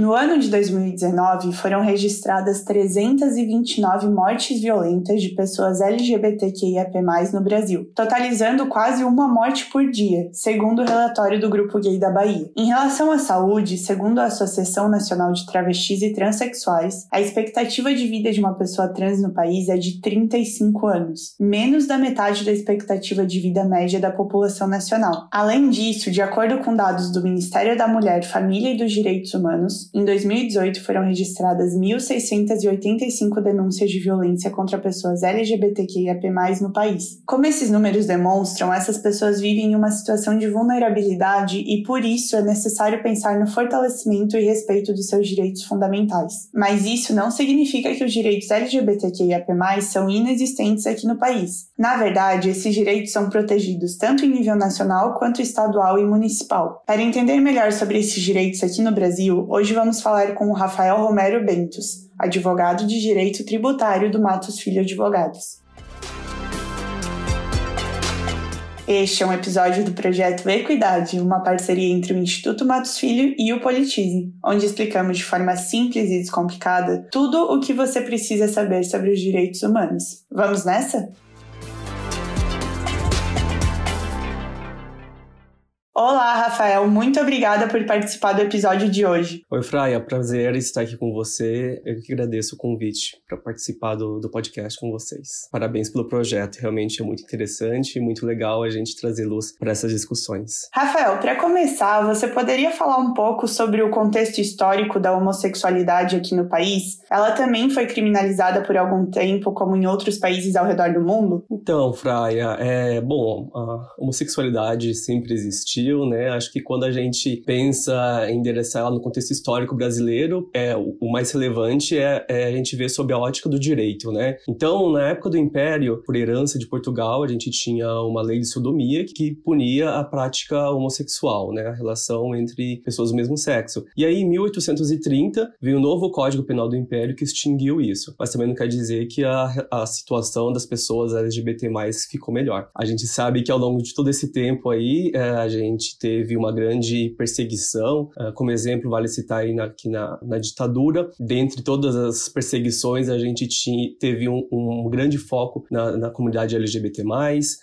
No ano de 2019, foram registradas 329 mortes violentas de pessoas LGBTQIAP+, no Brasil, totalizando quase uma morte por dia, segundo o relatório do Grupo Gay da Bahia. Em relação à saúde, segundo a Associação Nacional de Travestis e Transsexuais, a expectativa de vida de uma pessoa trans no país é de 35 anos, menos da metade da expectativa de vida média da população nacional. Além disso, de acordo com dados do Ministério da Mulher, Família e dos Direitos Humanos, em 2018 foram registradas 1.685 denúncias de violência contra pessoas LGBTQIAP+, no país. Como esses números demonstram, essas pessoas vivem em uma situação de vulnerabilidade e, por isso, é necessário pensar no fortalecimento e respeito dos seus direitos fundamentais. Mas isso não significa que os direitos LGBTQIAP+, são inexistentes aqui no país. Na verdade, esses direitos são protegidos tanto em nível nacional quanto estadual e municipal. Para entender melhor sobre esses direitos aqui no Brasil, hoje vamos falar com o Rafael Romero Bentos, advogado de direito tributário do Matos Filho Advogados. Este é um episódio do projeto Equidade, uma parceria entre o Instituto Matos Filho e o Politize, onde explicamos de forma simples e descomplicada tudo o que você precisa saber sobre os direitos humanos. Vamos nessa? Olá, Rafael. Muito obrigada por participar do episódio de hoje. Oi, Fraia. Prazer estar aqui com você. Eu que agradeço o convite para participar do, do podcast com vocês. Parabéns pelo projeto. Realmente é muito interessante e muito legal a gente trazer luz para essas discussões. Rafael, para começar, você poderia falar um pouco sobre o contexto histórico da homossexualidade aqui no país? Ela também foi criminalizada por algum tempo, como em outros países ao redor do mundo? Então, Fraia, é bom, a homossexualidade sempre existiu né? Acho que quando a gente pensa em endereçar ela no contexto histórico brasileiro, é o mais relevante é, é, a gente ver sob a ótica do direito, né? Então, na época do Império, por herança de Portugal, a gente tinha uma lei de sodomia que punia a prática homossexual, né? A relação entre pessoas do mesmo sexo. E aí, em 1830, veio um novo Código Penal do Império que extinguiu isso. Mas também não quer dizer que a, a situação das pessoas LGBT ficou melhor. A gente sabe que ao longo de todo esse tempo aí, é, a gente gente teve uma grande perseguição. Uh, como exemplo, vale citar aí na, na, na, ditadura. Dentre todas as perseguições, a gente tinha, teve um, um grande foco na, na, comunidade LGBT+.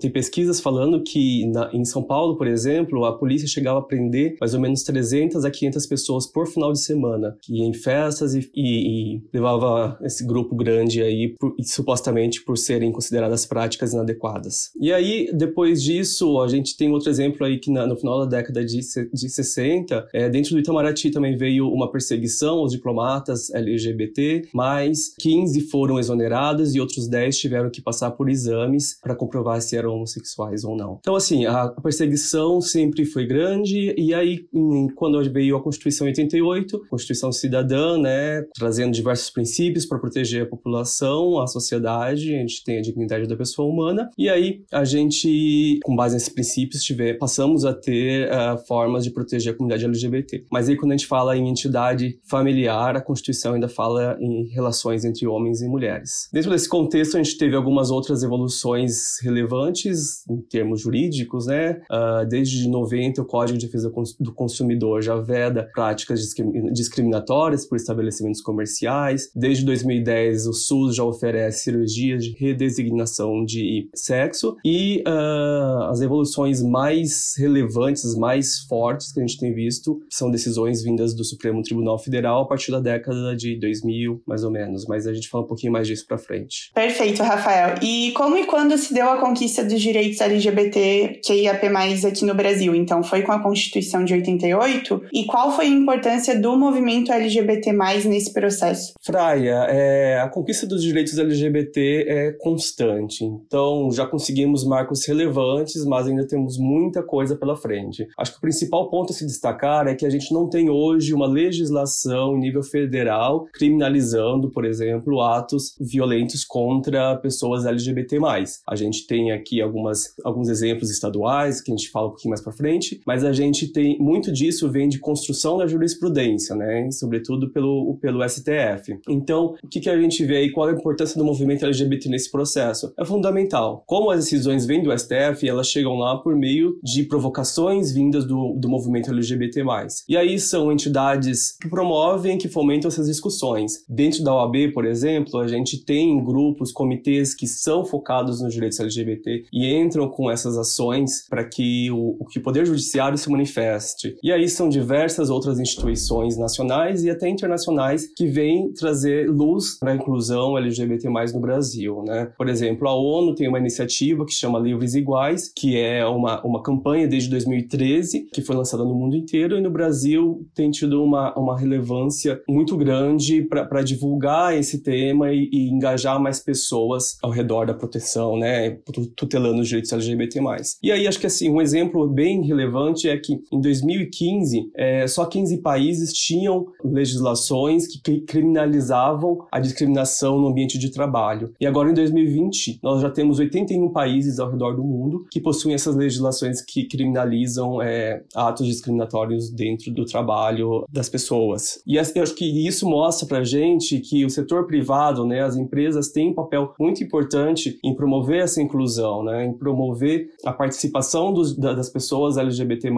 Tem pesquisas falando que na, em São Paulo, por exemplo, a polícia chegava a prender mais ou menos 300 a 500 pessoas por final de semana, que ia em festas e, e, e levava esse grupo grande aí, por, supostamente por serem consideradas práticas inadequadas. E aí, depois disso, a gente tem outro exemplo aí que na, no final da década de, de 60, é, dentro do Itamaraty também veio uma perseguição aos diplomatas LGBT, mais 15 foram exonerados e outros 10 tiveram que passar por exames para comprovar se eram homossexuais ou não. Então, assim, a perseguição sempre foi grande, e aí, quando veio a Constituição 88, Constituição Cidadã, né, trazendo diversos princípios para proteger a população, a sociedade, a gente tem a dignidade da pessoa humana, e aí a gente, com base nesses princípios, tiver, passamos a ter uh, formas de proteger a comunidade LGBT. Mas aí, quando a gente fala em entidade familiar, a Constituição ainda fala em relações entre homens e mulheres. Dentro desse contexto, a gente teve algumas outras evoluções relevantes em termos jurídicos, né? Uh, desde 90, o Código de Defesa do Consumidor já veda práticas discriminatórias por estabelecimentos comerciais. Desde 2010, o SUS já oferece cirurgias de redesignação de sexo. E uh, as evoluções mais relevantes relevantes, mais fortes que a gente tem visto, são decisões vindas do Supremo Tribunal Federal a partir da década de 2000, mais ou menos. Mas a gente fala um pouquinho mais disso para frente. Perfeito, Rafael. E como e quando se deu a conquista dos direitos LGBT QIAP+, aqui no Brasil? Então, foi com a Constituição de 88? E qual foi a importância do movimento LGBT+, nesse processo? Fraia, é, a conquista dos direitos LGBT é constante. Então, já conseguimos marcos relevantes, mas ainda temos muita coisa pela frente. Acho que o principal ponto a se destacar é que a gente não tem hoje uma legislação em nível federal criminalizando, por exemplo, atos violentos contra pessoas LGBT+. A gente tem aqui algumas, alguns exemplos estaduais que a gente fala um pouquinho mais para frente, mas a gente tem muito disso vem de construção da jurisprudência, né? Sobretudo pelo, pelo STF. Então, o que, que a gente vê aí? Qual a importância do movimento LGBT nesse processo? É fundamental. Como as decisões vêm do STF, elas chegam lá por meio de provocação ações vindas do, do movimento LGBT+. E aí são entidades que promovem, que fomentam essas discussões. Dentro da OAB, por exemplo, a gente tem grupos, comitês que são focados nos direitos LGBT e entram com essas ações para que o, que o Poder Judiciário se manifeste. E aí são diversas outras instituições nacionais e até internacionais que vêm trazer luz para a inclusão LGBT+ no Brasil, né? Por exemplo, a ONU tem uma iniciativa que chama Livres Iguais, que é uma, uma campanha desde 2013 que foi lançada no mundo inteiro e no Brasil tem tido uma, uma relevância muito grande para divulgar esse tema e, e engajar mais pessoas ao redor da proteção, né? Tutelando os direitos LGBT+. E aí acho que assim um exemplo bem relevante é que em 2015 é, só 15 países tinham legislações que criminalizavam a discriminação no ambiente de trabalho. E agora em 2020 nós já temos 81 países ao redor do mundo que possuem essas legislações que criminalizam é, atos discriminatórios dentro do trabalho das pessoas. E eu acho que isso mostra pra gente que o setor privado, né, as empresas têm um papel muito importante em promover essa inclusão, né, em promover a participação dos, das pessoas LGBT+,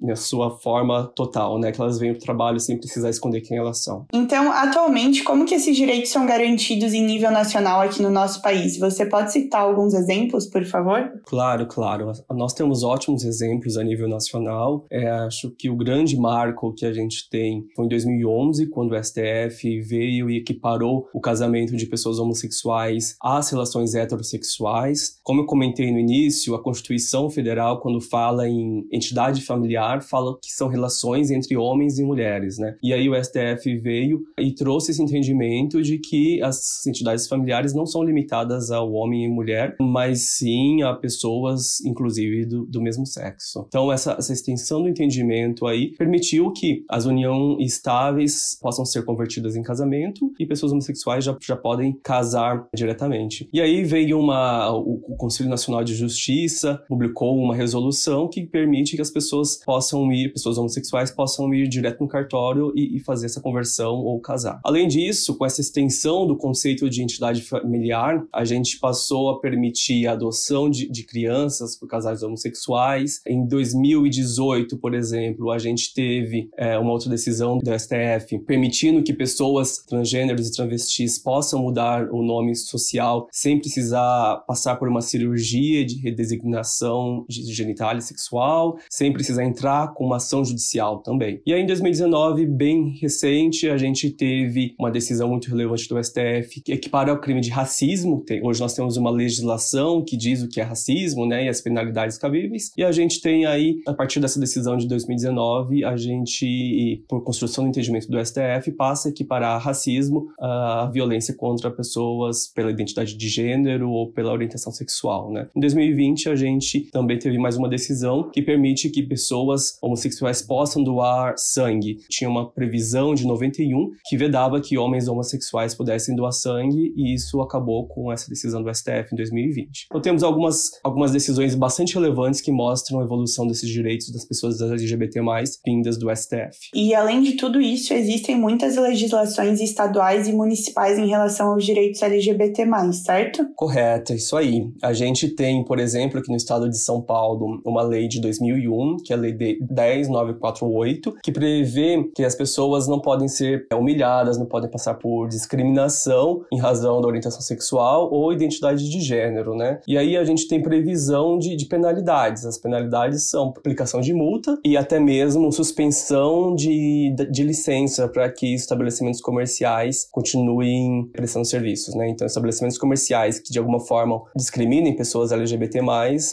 na sua forma total, né, que elas venham para o trabalho sem precisar esconder quem elas são. Então, atualmente, como que esses direitos são garantidos em nível nacional aqui no nosso país? Você pode citar alguns exemplos, por favor? Claro, claro. Nós temos ótimos exemplos a nível nacional. É, acho que o grande marco que a gente tem foi em 2011, quando o STF veio e equiparou o casamento de pessoas homossexuais às relações heterossexuais. Como eu comentei no início, a Constituição Federal, quando fala em entidade familiar, fala que são relações entre homens e mulheres, né? E aí o STF veio e trouxe esse entendimento de que as entidades familiares não são limitadas ao homem e mulher, mas sim a pessoas, inclusive, do, do mesmo sexo. Então, essa, essa extensão do entendimento aí permitiu que as uniões estáveis possam ser convertidas em casamento e pessoas homossexuais já, já podem casar diretamente. E aí veio uma, o, o Conselho Nacional de Justiça publicou uma resolução que permite que as pessoas possam ir, pessoas homossexuais possam ir direto no cartório e, e fazer essa conversão ou casar. Além disso, com essa extensão do conceito de entidade familiar, a gente passou a permitir a adoção de, de crianças por casais homossexuais. Em 2018, por exemplo, a gente teve é, uma outra decisão do STF permitindo que pessoas transgêneros e travestis possam mudar o nome social sem precisar passar por uma cirurgia de redesignação de genitália sexual, sem precisar entrar com uma ação judicial também. E aí, em 2019, bem recente, a gente teve uma decisão muito relevante do STF que equipara o crime de racismo. Hoje nós temos uma legislação que diz o que é racismo, né, e as penalidades cabíveis. E a gente tem aí, a partir dessa decisão de 2019, a gente, por construção do entendimento do STF, passa a equiparar racismo à violência contra pessoas pela identidade de gênero ou pela orientação sexual, né. Em 2020, a gente também teve mais uma decisão que permite que pessoas homossexuais possam doar sangue. Tinha uma previsão de 91 que vedava que homens homossexuais pudessem doar sangue e isso acabou com essa decisão do STF em 2020. Então temos algumas, algumas decisões bastante relevantes que mostram a evolução desses direitos das pessoas LGBT+, vindas do STF. E além de tudo isso, existem muitas legislações estaduais e municipais em relação aos direitos LGBT+, certo? Correto, isso aí. A gente tem, por exemplo, aqui no estado de São Paulo, uma lei de 2001, que é a lei de 10948, que prevê que as pessoas não podem ser humilhadas, não podem passar por discriminação em razão da orientação sexual ou identidade de gênero, né? E aí a gente tem previsão de, de penalidades. As penalidades são aplicação de multa e até mesmo suspensão de, de licença para que estabelecimentos comerciais continuem prestando serviços, né? Então, estabelecimentos comerciais que de alguma forma discriminem pessoas LGBT+,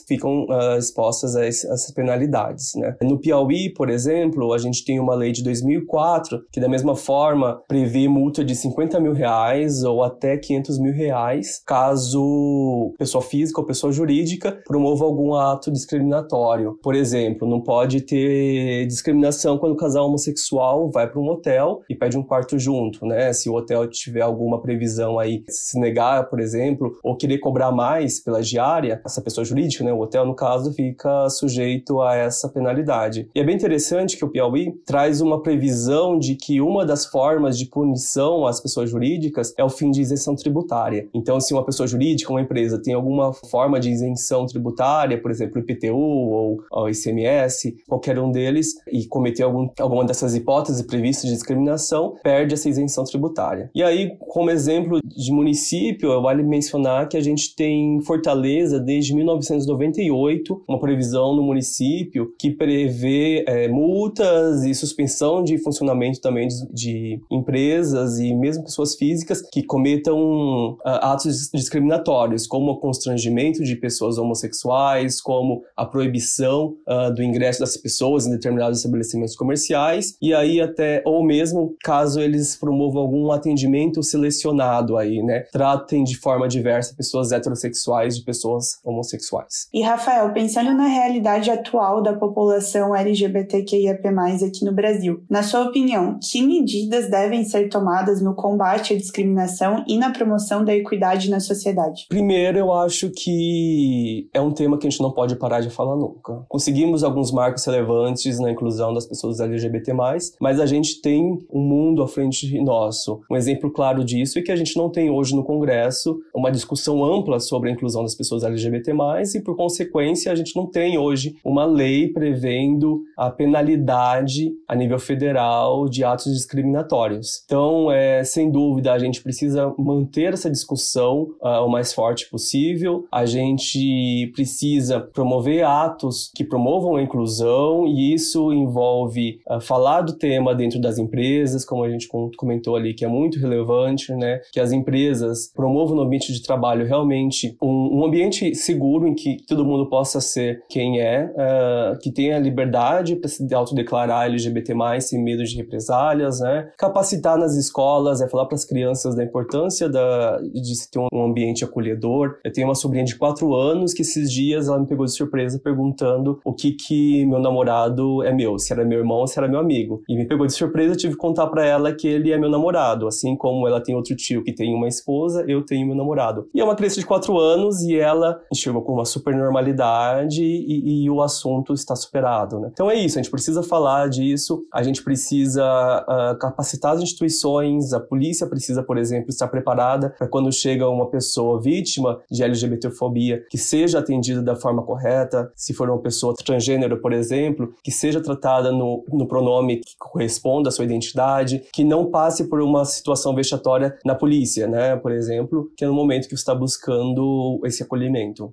ficam uh, expostas a essas penalidades, né? No Piauí, por exemplo, a gente tem uma lei de 2004 que da mesma forma prevê multa de 50 mil reais ou até 500 mil reais caso pessoa física ou pessoa jurídica promova algum ato discriminatório. Por exemplo, não pode ter discriminação quando o casal homossexual vai para um hotel e pede um quarto junto, né? Se o hotel tiver alguma previsão aí, se negar, por exemplo, ou querer cobrar mais pela diária, essa pessoa jurídica, né? O hotel, no caso, fica sujeito a essa penalidade. E é bem interessante que o Piauí traz uma previsão de que uma das formas de punição às pessoas jurídicas é o fim de isenção tributária. Então, se uma pessoa jurídica, uma empresa, tem alguma forma de isenção tributária, por exemplo, IPTU ou ao ICMS, qualquer um deles, e cometer algum, alguma dessas hipóteses previstas de discriminação, perde essa isenção tributária. E aí, como exemplo de município, vale mencionar que a gente tem Fortaleza desde 1998, uma previsão no município que prevê é, multas e suspensão de funcionamento também de, de, empresas e mesmo pessoas físicas que cometam uh, atos discriminatórios, como o constrangimento de pessoas homossexuais, como a proibição uh, do ingresso das pessoas em determinados estabelecimentos comerciais, e aí até, ou mesmo caso eles promovam algum atendimento selecionado aí, né? Tratem de forma diversa pessoas heterossexuais de pessoas homossexuais. E Rafael, pensando na realidade atual da população LGBTQIAP+, aqui no Brasil, na sua opinião, que medidas devem ser tomadas no combate à discriminação e na promoção da equidade na sociedade? Primeiro, eu acho que é um tema que a gente não pode parar de falar nunca. Conseguimos alguns marcos relevantes na inclusão das pessoas LGBT+, mas a gente tem um mundo à frente nosso. Um exemplo claro disso é que a gente não tem hoje no Congresso uma discussão ampla sobre a inclusão das pessoas LGBT+, e por consequência a gente não tem hoje uma lei prevendo a penalidade a nível federal de atos discriminatórios. Então, é, sem dúvida, a gente precisa manter essa discussão uh, o mais forte possível, a gente precisa promover atos que promovam a inclusão, e isso envolve uh, falar do tema dentro das empresas, como a gente comentou ali, que é muito relevante, né? Que as empresas promovam no ambiente de trabalho realmente um, um ambiente seguro em que todo mundo possa ser quem é, uh, que tenha liberdade para se autodeclarar LGBT+, sem medo de represálias, né? Capacitar nas escolas, é falar para as crianças da importância da, de se ter um ambiente acolhedor. Eu tenho uma sobrinha de 4 anos que esses dias ela me pegou de surpresa perguntando o que que meu namorado é meu, se era meu irmão ou se era meu amigo. E me pegou de surpresa, eu tive que contar para ela que ele é meu namorado, assim como ela tem outro tio que tem uma esposa, eu tenho meu namorado. E é uma criança de 4 anos e ela chegou com uma super normalidade e, e o assunto está superado, né? Então é isso, a gente precisa falar disso, a gente precisa uh, capacitar as instituições, a polícia precisa, por exemplo, estar preparada para quando chega uma pessoa vítima de LGBTfobia que seja atendida da forma correta, se for uma pessoa transgênero, por exemplo, que seja tratada no, no pronome que corresponda à sua identidade, que não passe por uma situação vexatória na polícia, né, por exemplo, que é no momento que você está buscando esse acolhimento.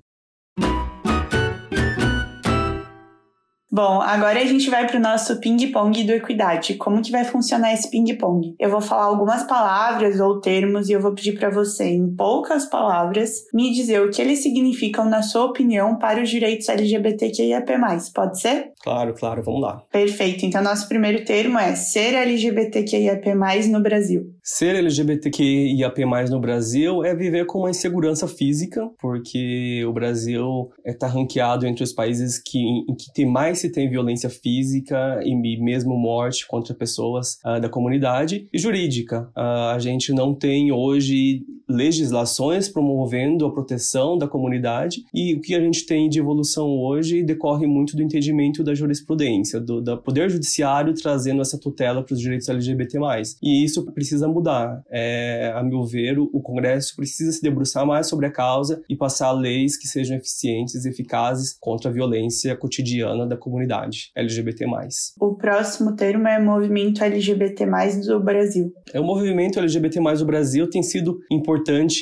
Bom, agora a gente vai para o nosso ping-pong do Equidade. Como que vai funcionar esse ping-pong? Eu vou falar algumas palavras ou termos e eu vou pedir para você, em poucas palavras, me dizer o que eles significam, na sua opinião, para os direitos LGBTQIAP+. Pode ser? Claro, claro, vamos lá. Perfeito. Então, nosso primeiro termo é ser LGBTQIAP+, no Brasil. Ser LGBTQIAP+, no Brasil é viver com uma insegurança física, porque o Brasil está ranqueado entre os países que, em que tem mais se tem violência física e mesmo morte contra pessoas uh, da comunidade e jurídica. Uh, a gente não tem hoje legislações promovendo a proteção da comunidade e o que a gente tem de evolução hoje decorre muito do entendimento da jurisprudência, do, poder judiciário trazendo essa tutela para os direitos LGBT+. E isso precisa mudar. É, a meu ver, o Congresso precisa se debruçar mais sobre a causa e passar leis que sejam eficientes e eficazes contra a violência cotidiana da comunidade LGBT+. O próximo termo é movimento LGBT+, do Brasil. É, o movimento LGBT+, do Brasil tem sido importante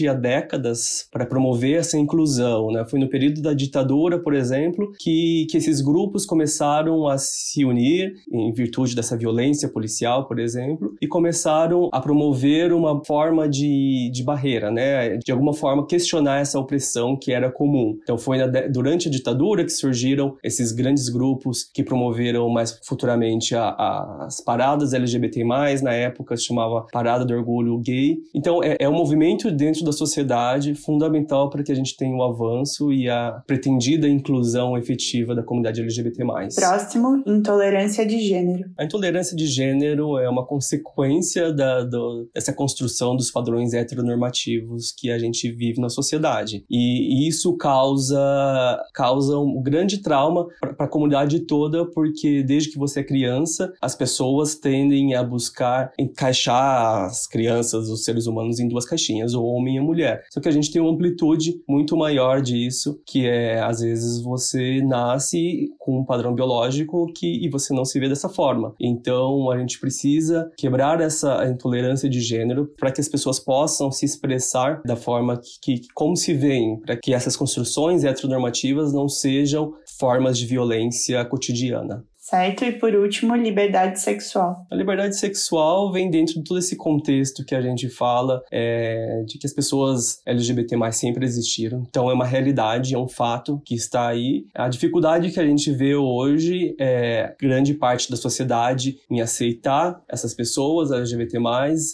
há décadas para promover essa inclusão, né? Foi no período da ditadura, por exemplo, que, que esses grupos começaram a se unir em virtude dessa violência policial, por exemplo, e começaram a promover uma forma de, de barreira, né? De alguma forma questionar essa opressão que era comum. Então foi na, durante a ditadura que surgiram esses grandes grupos que promoveram mais futuramente a, a, as paradas LGBT+, na época se chamava Parada do Orgulho Gay. Então é, é um movimento dentro da sociedade fundamental para que a gente tenha o um avanço e a pretendida inclusão efetiva da comunidade LGBT+. Próximo, intolerância de gênero. A intolerância de gênero é uma consequência da, do, dessa construção dos padrões heteronormativos que a gente vive na sociedade. E, e isso causa, causa um grande trauma para a comunidade toda, porque desde que você é criança, as pessoas tendem a buscar encaixar as crianças, os seres humanos, em duas caixinhas, gêneros, ou homem e mulher. Só que a gente tem uma amplitude muito maior disso, que é, às vezes, você nasce com um padrão biológico que, e você não se vê dessa forma. Então, a gente precisa quebrar essa intolerância de gênero para que as pessoas possam se expressar da forma que, que como se veem, para que essas construções heteronormativas não sejam formas de violência cotidiana certo? E por último, liberdade sexual. A liberdade sexual vem dentro de todo esse contexto que a gente fala é, de que as pessoas LGBT sempre existiram. Então é uma realidade, é um fato que está aí. A dificuldade que a gente vê hoje é grande parte da sociedade em aceitar essas pessoas LGBT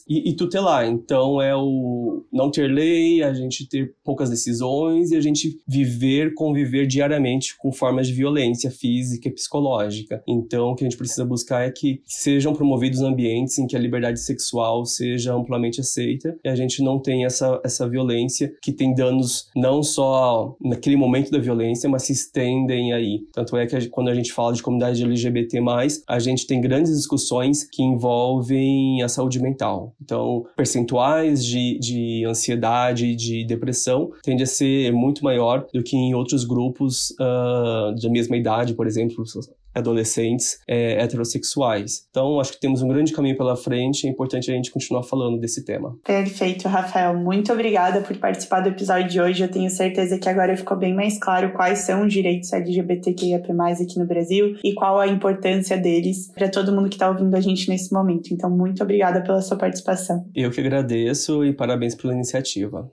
e, e tutelar. Então é o não ter lei, a gente ter poucas decisões e a gente viver, conviver diariamente com formas de violência física e psicológica. Então, o que a gente precisa buscar é que sejam promovidos ambientes em que a liberdade sexual seja amplamente aceita e a gente não tenha essa, essa violência que tem danos não só naquele momento da violência, mas se estendem aí. Tanto é que quando a gente fala de comunidade LGBT+, a gente tem grandes discussões que envolvem a saúde mental. Então, percentuais de, de ansiedade, de depressão, tende a ser muito maior do que em outros grupos uh, da mesma idade, por exemplo, adolescentes é, heterossexuais. Então, acho que temos um grande caminho pela frente, é importante a gente continuar falando desse tema. Perfeito, Rafael. Muito obrigada por participar do episódio de hoje. Eu tenho certeza que agora ficou bem mais claro quais são os direitos LGBTQIAP+, aqui no Brasil e qual a importância deles para todo mundo que está ouvindo a gente nesse momento. Então, muito obrigada pela sua participação. Eu que agradeço e parabéns pela iniciativa.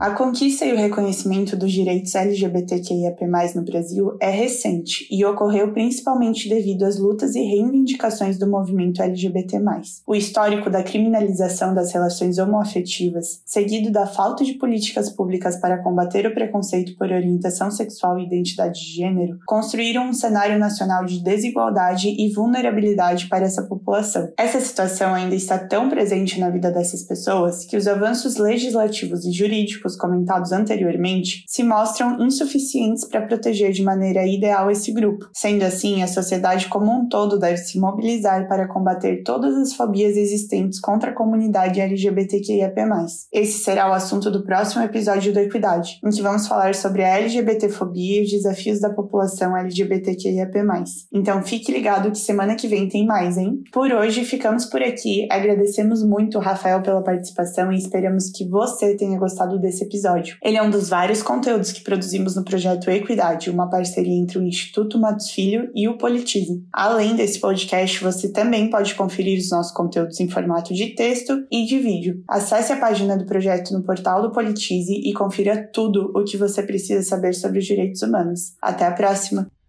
A conquista e o reconhecimento dos direitos LGBTQIAP+, no Brasil é recente e ocorreu principalmente devido às lutas e reivindicações do movimento LGBT+. O histórico da criminalização das relações homoafetivas, seguido da falta de políticas públicas para combater o preconceito por orientação sexual e identidade de gênero, construíram um cenário nacional de desigualdade e vulnerabilidade para essa população. Essa situação ainda está tão presente na vida dessas pessoas que os avanços legislativos e jurídicos comentados anteriormente se mostram insuficientes para proteger de maneira ideal esse grupo. Sendo assim, a sociedade como um todo deve se mobilizar para combater todas as fobias existentes contra a comunidade LGBTQIAP+. Esse será o assunto do próximo episódio do Equidade, em que vamos falar sobre a LGBTfobia e os desafios da população LGBTQIAP+. Então fique ligado que semana que vem tem mais, hein? Por hoje ficamos por aqui. Agradecemos muito Rafael pela participação e esperamos que você tenha gostado desse desse episódio. Ele é um dos vários conteúdos que produzimos no projeto Equidade, uma parceria entre o Instituto Matos Filho e o Politize. Além desse podcast, você também pode conferir os nossos conteúdos em formato de texto e de vídeo. Acesse a página do projeto no portal do Politize e confira tudo o que você precisa saber sobre os direitos humanos. Até a próxima!